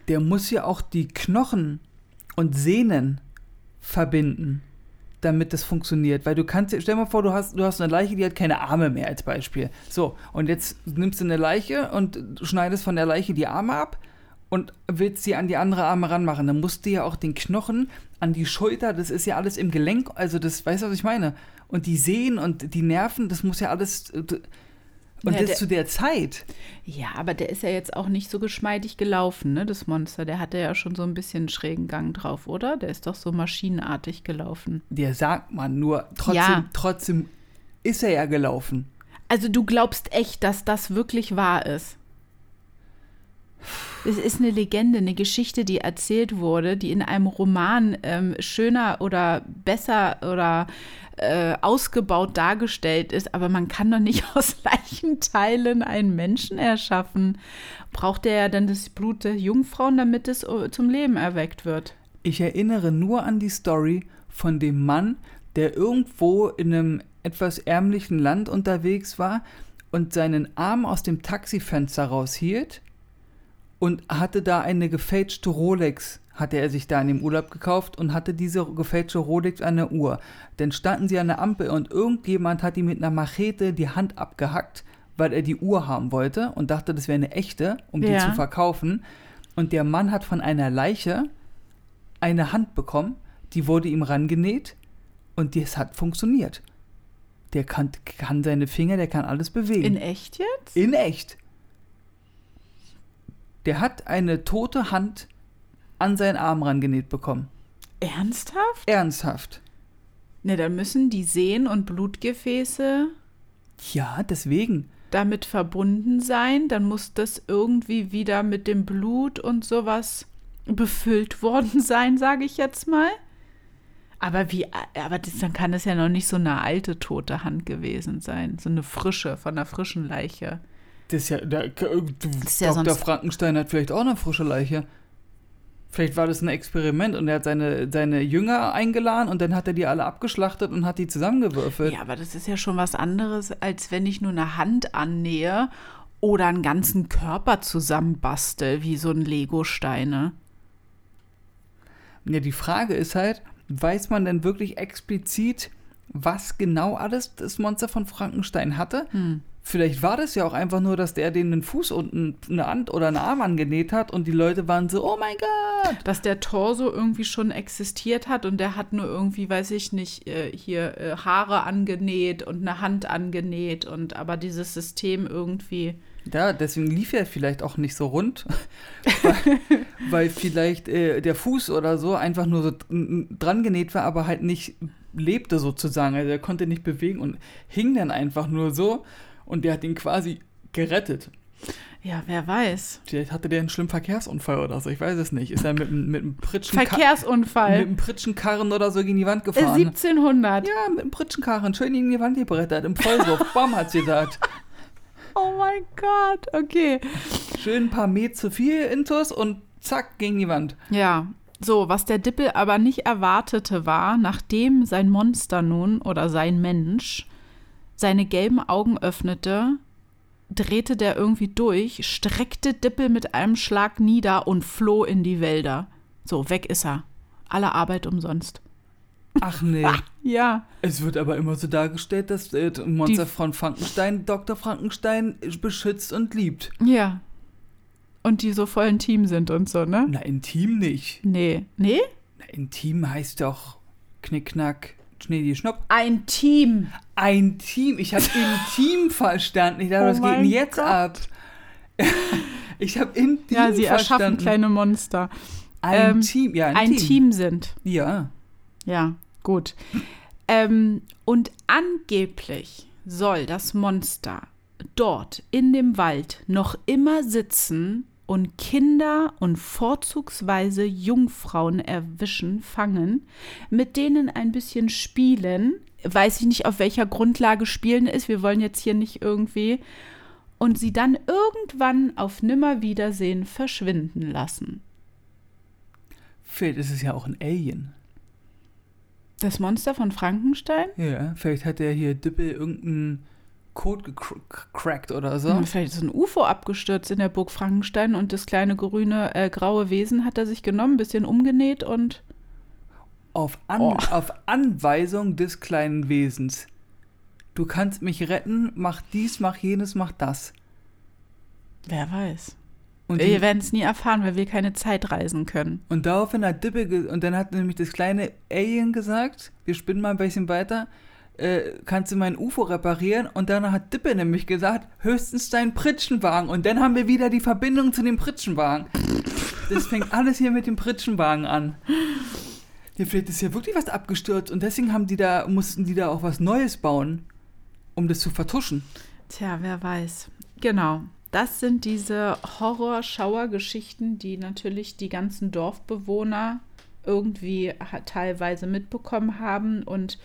Der muss ja auch die Knochen und Sehnen verbinden, damit das funktioniert. Weil du kannst, stell dir mal vor, du hast, du hast eine Leiche, die hat keine Arme mehr als Beispiel. So, und jetzt nimmst du eine Leiche und schneidest von der Leiche die Arme ab und willst sie an die andere Arme ranmachen. Dann musst du ja auch den Knochen an die Schulter, das ist ja alles im Gelenk, also das, weißt du, was ich meine? Und die Sehnen und die Nerven, das muss ja alles. Und Ja, das der- zu der Zeit. Ja, aber der ist ja jetzt auch nicht so geschmeidig gelaufen, ne, das Monster. Der hatte ja schon so ein bisschen schrägen Gang drauf, oder? Der ist doch so maschinenartig gelaufen. Der sagt man nur, trotzdem, Ja. trotzdem ist er ja gelaufen. Also du glaubst echt, dass das wirklich wahr ist? Es ist eine Legende, eine Geschichte, die erzählt wurde, die in einem Roman ähm, schöner oder besser oder äh, ausgebaut dargestellt ist. Aber man kann doch nicht (laughs) aus Leichenteilen einen Menschen erschaffen. Braucht er ja dann das Blut der Jungfrauen, damit es äh, zum Leben erweckt wird. Ich erinnere nur an die Story von dem Mann, der irgendwo in einem etwas ärmlichen Land unterwegs war und seinen Arm aus dem Taxifenster raushielt und hatte da eine gefälschte Rolex, hatte er sich da in dem Urlaub gekauft und hatte diese gefälschte Rolex an der Uhr. Dann standen sie an der Ampel und irgendjemand hat ihm mit einer Machete die Hand abgehackt, weil er die Uhr haben wollte und dachte, das wäre eine echte, um die Ja. zu verkaufen. Und der Mann hat von einer Leiche eine Hand bekommen, die wurde ihm rangenäht und das hat funktioniert. Der kann, kann seine Finger, der kann alles bewegen. In echt jetzt? In echt. Der hat eine tote Hand an seinen Arm rangenäht bekommen. Ernsthaft? Ernsthaft. Ne, dann müssen die Sehnen und Blutgefäße Ja, deswegen. damit verbunden sein, dann muss das irgendwie wieder mit dem Blut und sowas befüllt worden (laughs) sein, sage ich jetzt mal. Aber wie, aber das, dann kann es ja noch nicht so eine alte tote Hand gewesen sein, so eine frische, von einer frischen Leiche. Das ist ja, der, du, ist ja Dr. Frankenstein hat vielleicht auch eine frische Leiche. Vielleicht war das ein Experiment und er hat seine, seine Jünger eingeladen und dann hat er die alle abgeschlachtet und hat die zusammengewürfelt. Ja, aber das ist ja schon was anderes, als wenn ich nur eine Hand annähe oder einen ganzen Körper zusammenbastel, wie so ein Lego-Steine. Ja, die Frage ist halt, weiß man denn wirklich explizit, was genau alles das Monster von Frankenstein hatte? Hm. Vielleicht war das ja auch einfach nur, dass der den einen Fuß und ein- eine Hand oder einen Arm angenäht hat und die Leute waren so, oh mein Gott. dass der Torso irgendwie schon existiert hat und der hat nur irgendwie, weiß ich nicht, äh, hier äh, Haare angenäht und eine Hand angenäht und aber dieses System irgendwie. Ja, deswegen lief er vielleicht auch nicht so rund, (laughs) weil, weil vielleicht äh, der Fuß oder so einfach nur so dr- dran genäht war, aber halt nicht lebte sozusagen. Also er konnte nicht bewegen und hing dann einfach nur so und der hat ihn quasi gerettet. Ja, wer weiß. Vielleicht hatte der einen schlimmen Verkehrsunfall oder so, ich weiß es nicht. Ist er mit, einem- mit einem Pritschen Verkehrsunfall. mit einem Pritschenkarren oder so gegen die Wand Äh, gefahren? 1700. Ja, mit einem Pritschenkarren, schön gegen die Wand gebrettert, im Vollsuff. (laughs) Bam, hat sie gesagt. Oh mein Gott, okay. Schön ein paar Met zu viel Intus und zack, gegen die Wand. Ja, so, was der Dippel aber nicht erwartete war, nachdem sein Monster nun oder sein Mensch seine gelben Augen öffnete, drehte der irgendwie durch, streckte Dippel mit einem Schlag nieder und floh in die Wälder. So, weg ist er. Alle Arbeit umsonst. Ach nee. (laughs) Ja, Es wird aber immer so dargestellt, dass äh, Monster Die- von Frankenstein Dr. Frankenstein beschützt und liebt. ja. Und die so voll ein Team sind und so, ne? Na, intim nicht. Nee. Nee? Na, intim heißt doch Knickknack, Schneedi, Schnopp. Ein Team. Ein Team. Ich habe intim (laughs) verstanden. Ich dachte, Oh was geht denn jetzt Gott. ab? (laughs) ich habe intim Ja, sie erschaffen verstanden. kleine Monster. Ein ähm, Team, ja, ein, Ein Team. Team sind. Ja. Ja, gut. Ähm, und angeblich soll das Monster dort in dem Wald noch immer sitzen und Kinder und vorzugsweise Jungfrauen erwischen, fangen, mit denen ein bisschen spielen. Weiß ich nicht, auf welcher Grundlage spielen ist. Wir wollen jetzt hier nicht irgendwie. Und sie dann irgendwann auf Nimmerwiedersehen verschwinden lassen. Vielleicht ist es ja auch ein Alien. Das Monster von Frankenstein? Ja, vielleicht hat er hier Dippel irgendeinen Code gecrackt oder so. Hm, Vielleicht ist ein UFO abgestürzt in der Burg Frankenstein und das kleine grüne, äh, graue Wesen hat er sich genommen, ein bisschen umgenäht und. Auf, An Oh. auf Anweisung des kleinen Wesens. Du kannst mich retten, mach dies, mach jenes, mach das. Wer weiß. Und, Wir werden es nie erfahren, weil wir keine Zeit reisen können. und daraufhin hat Dippel, ge- und dann hat nämlich das kleine Alien gesagt, wir spinnen mal ein bisschen weiter, äh, kannst du mein UFO reparieren? Und dann hat Dippel nämlich gesagt, höchstens dein Pritschenwagen. Und dann haben wir wieder die Verbindung zu dem Pritschenwagen. Das fängt alles hier mit dem Pritschenwagen an. Ja, vielleicht ist ja wirklich was abgestürzt und deswegen haben die da, mussten die da auch was Neues bauen, um das zu vertuschen. Tja, wer weiß. Genau. Das sind diese Horror-Schauer-Geschichten, die natürlich die ganzen Dorfbewohner irgendwie teilweise mitbekommen haben und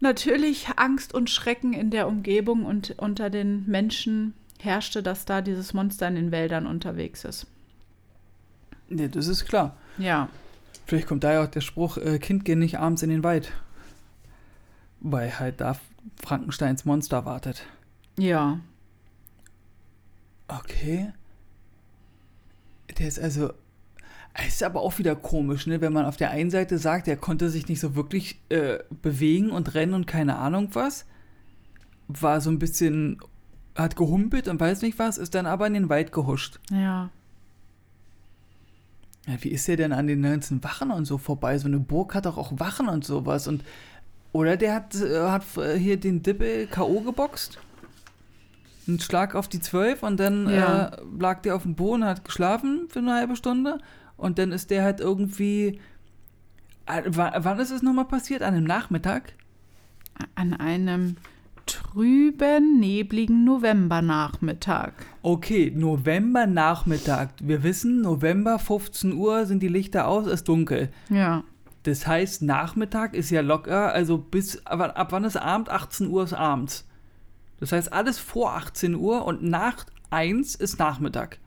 natürlich Angst und Schrecken in der Umgebung und unter den Menschen herrschte, dass da dieses Monster in den Wäldern unterwegs ist. Ja, das ist klar. Ja, Vielleicht kommt daher auch der Spruch, äh, Kind geh nicht abends in den Wald. Weil halt da Frankensteins Monster wartet. ja. Okay. Der ist also. Es ist aber auch wieder komisch, ne? Wenn man auf der einen Seite sagt, er konnte sich nicht so wirklich äh, bewegen und rennen und keine Ahnung was. War so ein bisschen. Hat gehumpelt und weiß nicht was, ist dann aber in den Wald gehuscht. Ja. Ja, wie ist der denn an den ganzen Wachen und so vorbei? So eine Burg hat doch auch Wachen und sowas. Und, oder der hat, äh, hat hier den Dippel K.O. geboxt. Einen Schlag auf die 12 und dann Ja. äh, lag der auf dem Boden, hat geschlafen für eine halbe Stunde. Und dann ist der halt irgendwie. Äh, wa- wann ist es nochmal passiert? An einem Nachmittag? An einem trüben, nebligen Novembernachmittag. Okay, November Nachmittag. Wir wissen, November 15 Uhr sind die Lichter aus, ist dunkel. Ja. Das heißt, Nachmittag ist ja locker, also bis, ab wann ist Abend? 18 Uhr ist abends. Das heißt, alles vor 18 Uhr und nach 1 ist Nachmittag.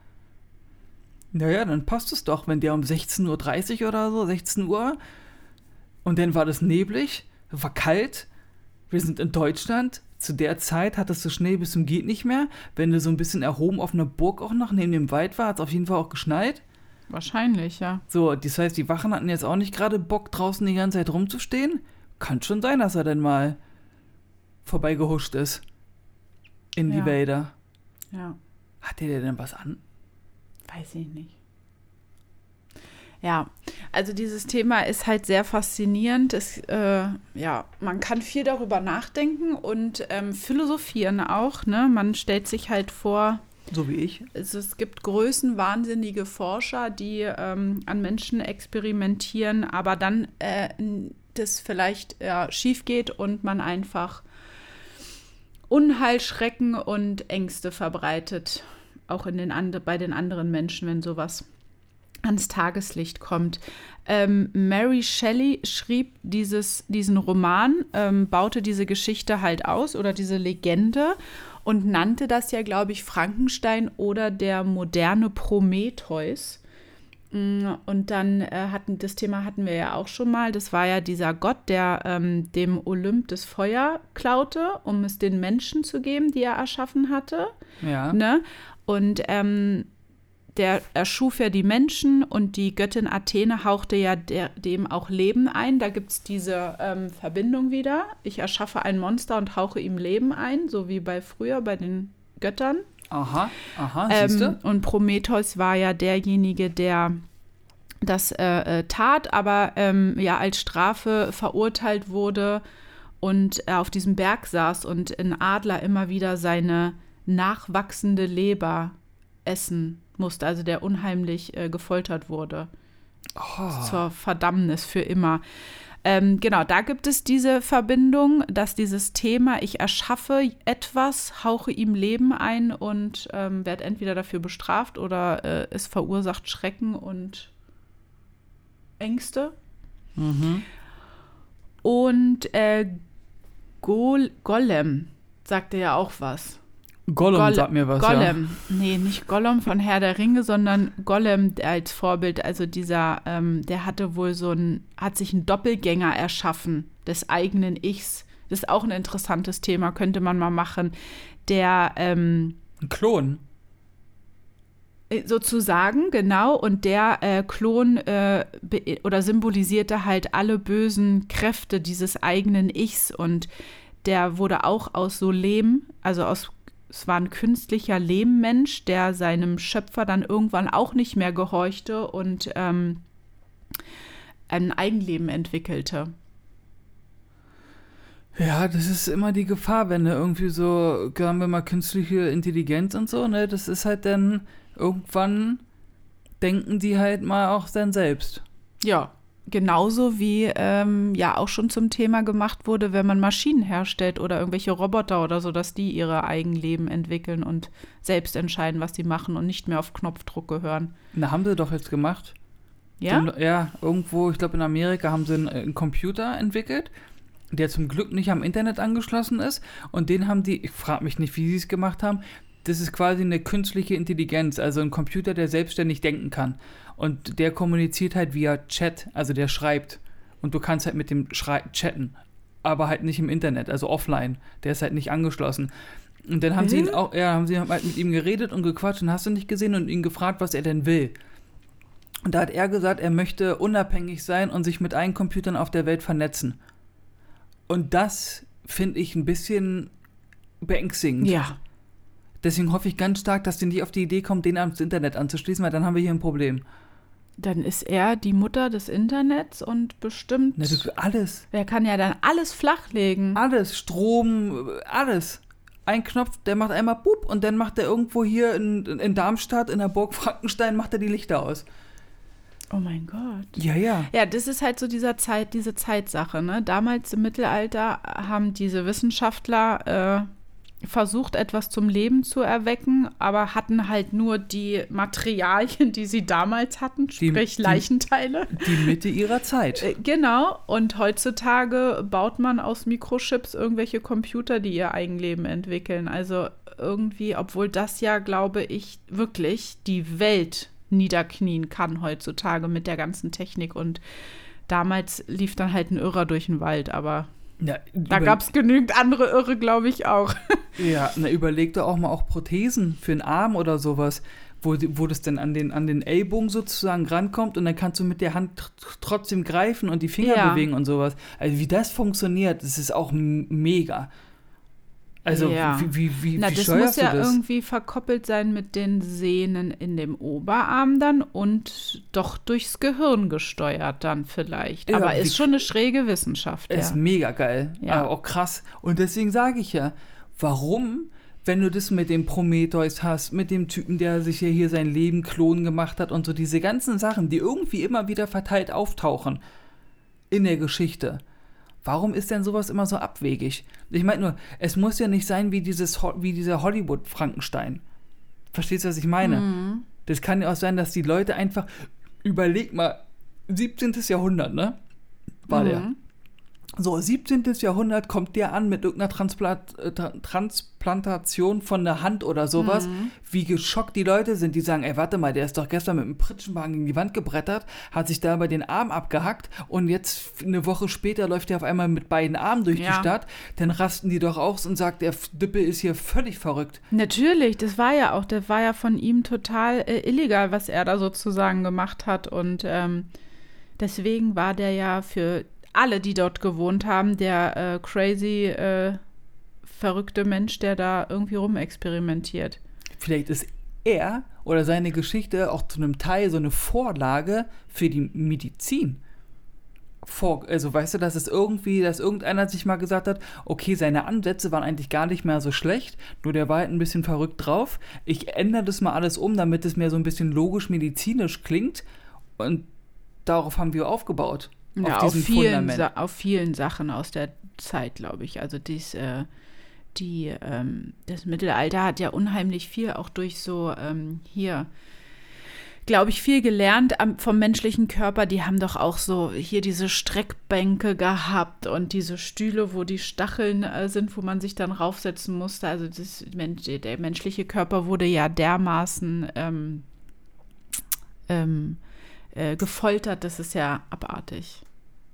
Naja, dann passt es doch, wenn der um 16.30 Uhr oder so, 16 Uhr, und dann war das neblig, war kalt, wir sind in Deutschland, zu der Zeit hattest du Schnee bis zum geht nicht mehr. Wenn du so ein bisschen erhoben auf einer Burg auch noch neben dem Wald war, hat es auf jeden Fall auch geschneit. Wahrscheinlich, ja. So, das heißt, die Wachen hatten jetzt auch nicht gerade Bock, draußen die ganze Zeit rumzustehen. Kann schon sein, dass er dann mal vorbeigehuscht ist. In die Ja. Wälder. Ja. Hat der denn was an? Weiß ich nicht. Ja, also dieses Thema ist halt sehr faszinierend. Es, äh, ja, man kann viel darüber nachdenken und ähm, philosophieren auch. Ne? Man stellt sich halt vor, So wie ich. es, es gibt größenwahnsinnige Forscher, die ähm, an Menschen experimentieren, aber dann äh, das vielleicht ja, schief geht und man einfach Unheil, Schrecken und Ängste verbreitet. Auch in den and bei den anderen Menschen, wenn sowas ans Tageslicht kommt. Ähm, Mary Shelley schrieb dieses, diesen Roman, ähm, baute diese Geschichte halt aus oder diese Legende und nannte das ja, glaube ich, Frankenstein oder der moderne Prometheus. Mm, und dann äh, hatten das Thema hatten wir ja auch schon mal. Das war ja dieser Gott, der ähm, dem Olymp das Feuer klaute, um es den Menschen zu geben, die er erschaffen hatte. Ja. Ne? Und ähm, der erschuf ja die Menschen und die Göttin Athene hauchte ja der, dem auch Leben ein. Da gibt es diese ähm, Verbindung wieder. Ich erschaffe ein Monster und hauche ihm Leben ein, so wie bei früher bei den Göttern. Aha, aha, Ähm, siehst du? und Prometheus war ja derjenige, der das äh, äh, tat, aber ähm, ja als Strafe verurteilt wurde und er auf diesem Berg saß und ein Adler immer wieder seine nachwachsende Leber essen musste, also der unheimlich äh, gefoltert wurde. Zur Verdammnis für immer. Ähm, genau, da gibt es diese Verbindung, dass dieses Thema, ich erschaffe etwas, hauche ihm Leben ein und ähm, werde entweder dafür bestraft oder äh, es verursacht Schrecken und Ängste. Mhm. Und äh, Gol Golem sagte ja auch was. Gollum Golle- sagt mir was, Gollum. Nee, nicht Gollum von Herr der Ringe, sondern Gollum als Vorbild. Also dieser, ähm, der hatte wohl so ein, hat sich einen Doppelgänger erschaffen des eigenen Ichs. Das ist auch ein interessantes Thema, könnte man mal machen. Der ähm, ja. Ein Klon. sozusagen, genau, und der äh, Klon äh, oder symbolisierte halt alle bösen Kräfte dieses eigenen Ichs und der wurde auch aus so Lehm, also aus es war ein künstlicher Lehmmensch, der seinem Schöpfer dann irgendwann auch nicht mehr gehorchte und ähm, ein Eigenleben entwickelte. Ja, das ist immer die Gefahr, wenn du irgendwie so, sagen wir mal, künstliche Intelligenz und so, ne, das ist halt dann irgendwann denken die halt mal auch dann selbst. Ja, genauso wie ähm, ja auch schon zum Thema gemacht wurde, wenn man Maschinen herstellt oder irgendwelche Roboter oder so, dass die ihre Eigenleben entwickeln und selbst entscheiden, was sie machen und nicht mehr auf Knopfdruck gehören. Na, haben sie doch jetzt gemacht. Ja? Den, ja, irgendwo, ich glaube in Amerika haben sie einen, einen Computer entwickelt, der zum Glück nicht am Internet angeschlossen ist. Und den haben die, ich frage mich nicht, wie sie es gemacht haben, das ist quasi eine künstliche Intelligenz, also ein Computer, der selbstständig denken kann. Und der kommuniziert halt via Chat, also der schreibt. Und du kannst halt mit dem Schrei chatten, aber halt nicht im Internet, also offline. Der ist halt nicht angeschlossen. Und dann haben sie ihn Hä? auch, ja, haben sie halt mit ihm geredet und gequatscht und hast du nicht gesehen und ihn gefragt, was er denn will. Und da hat er gesagt, er möchte unabhängig sein und sich mit allen Computern auf der Welt vernetzen. Und das finde ich ein bisschen beängstigend. Ja. Deswegen hoffe ich ganz stark, dass die nicht auf die Idee kommen, den ans Internet anzuschließen, weil dann haben wir hier ein Problem. Dann ist er die Mutter des Internets und bestimmt. Na, du, alles, Wer kann ja dann alles flachlegen? alles, Strom, alles. Ein Knopf, der macht einmal Bub und dann macht er irgendwo hier in, in Darmstadt, in der Burg Frankenstein, macht er die Lichter aus. Oh mein Gott. Ja, ja. Ja, das ist halt so dieser Zeit, diese Zeitsache. Ne? Damals im Mittelalter haben diese Wissenschaftler äh, versucht, etwas zum Leben zu erwecken, aber hatten halt nur die Materialien, die sie damals hatten, Die- sprich die- Leichenteile. Die Mitte ihrer Zeit. Äh, Genau, und heutzutage baut man aus Mikrochips irgendwelche Computer, die ihr Eigenleben entwickeln. Also irgendwie, obwohl das ja, glaube ich, wirklich die Welt niederknien kann heutzutage mit der ganzen Technik. Und damals lief dann halt ein Irrer durch den Wald, aber Ja, da gab es genügend andere Irre, glaube ich, auch. (laughs) Ja, na, überleg doch auch mal auch Prothesen für den Arm oder sowas, wo, wo das dann an den, an den Ellbogen sozusagen rankommt und dann kannst du mit der Hand tr trotzdem greifen und die Finger Ja. bewegen und sowas. Also wie das funktioniert, das ist auch mega. Also Ja. wie, wie, wie, Na, wie das muss ja das? irgendwie verkoppelt sein mit den Sehnen in dem Oberarm dann und doch durchs Gehirn gesteuert dann vielleicht. Ja, Aber ist schon eine schräge Wissenschaft. Ist Ja. mega geil. Ja. Aber auch krass. Und deswegen sage ich ja, warum, wenn du das mit dem Prometheus hast, mit dem Typen, der sich ja hier sein Leben klonen gemacht hat und so diese ganzen Sachen, die irgendwie immer wieder verteilt auftauchen in der Geschichte. Warum ist denn sowas immer so abwegig? Ich meine nur, es muss ja nicht sein wie, dieses, wie dieser Hollywood-Frankenstein. Verstehst du, was ich meine? Mhm. Das kann ja auch sein, dass die Leute einfach, überleg mal, 17. Jahrhundert, ne? War der. So, 17. Jahrhundert kommt der an mit irgendeiner Transplant äh, Tra- Transplantation von der Hand oder sowas. Mhm. Wie geschockt die Leute sind, die sagen, ey, warte mal, der ist doch gestern mit einem Pritschenwagen gegen die Wand gebrettert, hat sich dabei den Arm abgehackt und jetzt eine Woche später läuft er auf einmal mit beiden Armen durch die Ja. Stadt. Dann rasten die doch aus und sagt, der Dippe ist hier völlig verrückt. Natürlich, das war ja auch, das war ja von ihm total äh, illegal, was er da sozusagen gemacht hat. Und ähm, deswegen war der ja für alle, die dort gewohnt haben, der äh, crazy, äh, verrückte Mensch, der da irgendwie rumexperimentiert. Vielleicht ist er oder seine Geschichte auch zu einem Teil so eine Vorlage für die Medizin. Vor, also weißt du, dass es irgendwie, dass irgendeiner sich mal gesagt hat, okay, seine Ansätze waren eigentlich gar nicht mehr so schlecht, nur der war halt ein bisschen verrückt drauf. Ich ändere das mal alles um, damit es mehr so ein bisschen logisch-medizinisch klingt. Und darauf haben wir aufgebaut. Ja, auf auf vielen. Sa auf vielen Sachen aus der Zeit, glaube ich. Also dies, äh, die, ähm, das Mittelalter hat ja unheimlich viel auch durch so ähm, hier, glaube ich, viel gelernt am, vom menschlichen Körper. Die haben doch auch so hier diese Streckbänke gehabt und diese Stühle, wo die Stacheln äh, sind, wo man sich dann raufsetzen musste. Also das, der menschliche Körper wurde ja dermaßen ähm, ähm, äh, gefoltert, das ist ja abartig.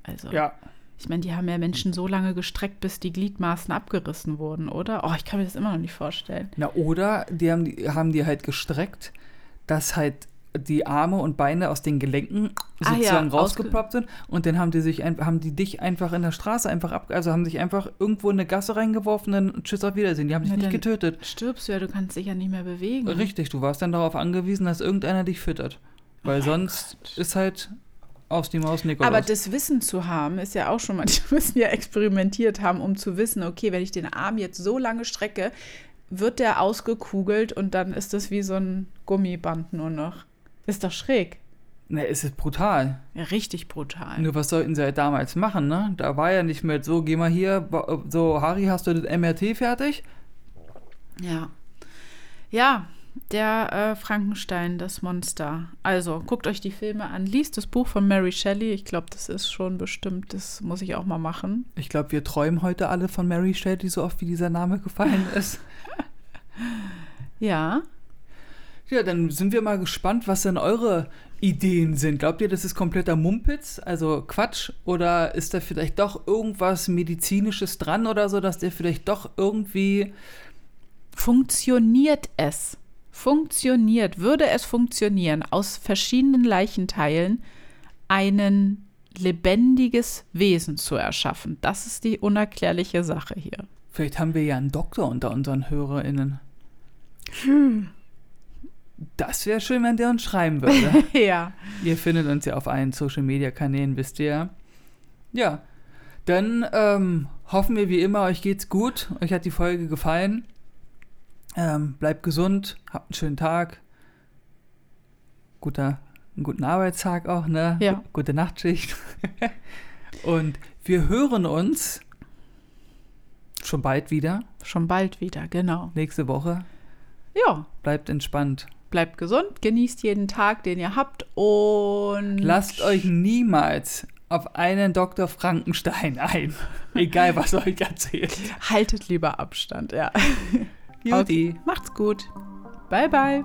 Also, Ja, ich meine, die haben ja Menschen so lange gestreckt, bis die Gliedmaßen abgerissen wurden, oder? Oh, ich kann mir das immer noch nicht vorstellen. Na, oder die haben die, haben die halt gestreckt, dass halt die Arme und Beine aus den Gelenken Ah ja, sozusagen ausge- rausgeploppt sind und dann haben die sich haben die dich einfach in der Straße einfach ab, also haben sich einfach irgendwo in eine Gasse reingeworfen, dann tschüss auf Wiedersehen. Die haben dich Ja, nicht getötet. Stirbst du ja, du kannst dich ja nicht mehr bewegen. Richtig, du warst dann darauf angewiesen, dass irgendeiner dich füttert. Weil Oh sonst Gott. ist halt aus die Maus Nikolaus. Aber das Wissen zu haben, ist ja auch schon mal, (laughs) die müssen ja experimentiert haben, um zu wissen, okay, wenn ich den Arm jetzt so lange strecke, wird der ausgekugelt und dann ist das wie so ein Gummiband nur noch. Ist doch schräg. Na, es ist brutal. Ja, richtig brutal. Nur was sollten sie halt damals machen, ne? Da war ja nicht mehr so, geh mal hier, so, Harry, hast du das MRT fertig? Ja. Ja, der äh, Frankenstein, das Monster. Also, guckt euch die Filme an, liest das Buch von Mary Shelley. Ich glaube, das ist schon bestimmt, das muss ich auch mal machen. Ich glaube, wir träumen heute alle von Mary Shelley, so oft wie dieser Name gefallen (laughs) ist. Ja. ja, dann sind wir mal gespannt, was denn eure Ideen sind. Glaubt ihr, das ist kompletter Mumpitz, also Quatsch? Oder ist da vielleicht doch irgendwas Medizinisches dran oder so, dass der vielleicht doch irgendwie. Funktioniert es? Funktioniert, würde es funktionieren, aus verschiedenen Leichenteilen einen lebendiges Wesen zu erschaffen? Das ist die unerklärliche Sache hier. Vielleicht haben wir ja einen Doktor unter unseren HörerInnen. Das wäre schön, wenn der uns schreiben würde. (laughs) ja. Ihr findet uns ja auf allen Social Media Kanälen, wisst ihr. Ja, dann ähm, hoffen wir wie immer, euch geht's gut. Euch hat die Folge gefallen. Ähm, bleibt gesund, habt einen schönen Tag. Guter, einen guten Arbeitstag auch, ne? Ja. Gute Nachtschicht. (laughs) Und wir hören uns schon bald wieder, Schon bald wieder, genau. nächste Woche. Ja, Bleibt entspannt. bleibt gesund, genießt jeden Tag, den ihr habt und Lasst euch niemals auf einen Dr. Frankenstein (laughs) ein. Egal, was euch erzählt. haltet lieber Abstand, ja. (laughs) Juti. Macht's gut. Bye bye.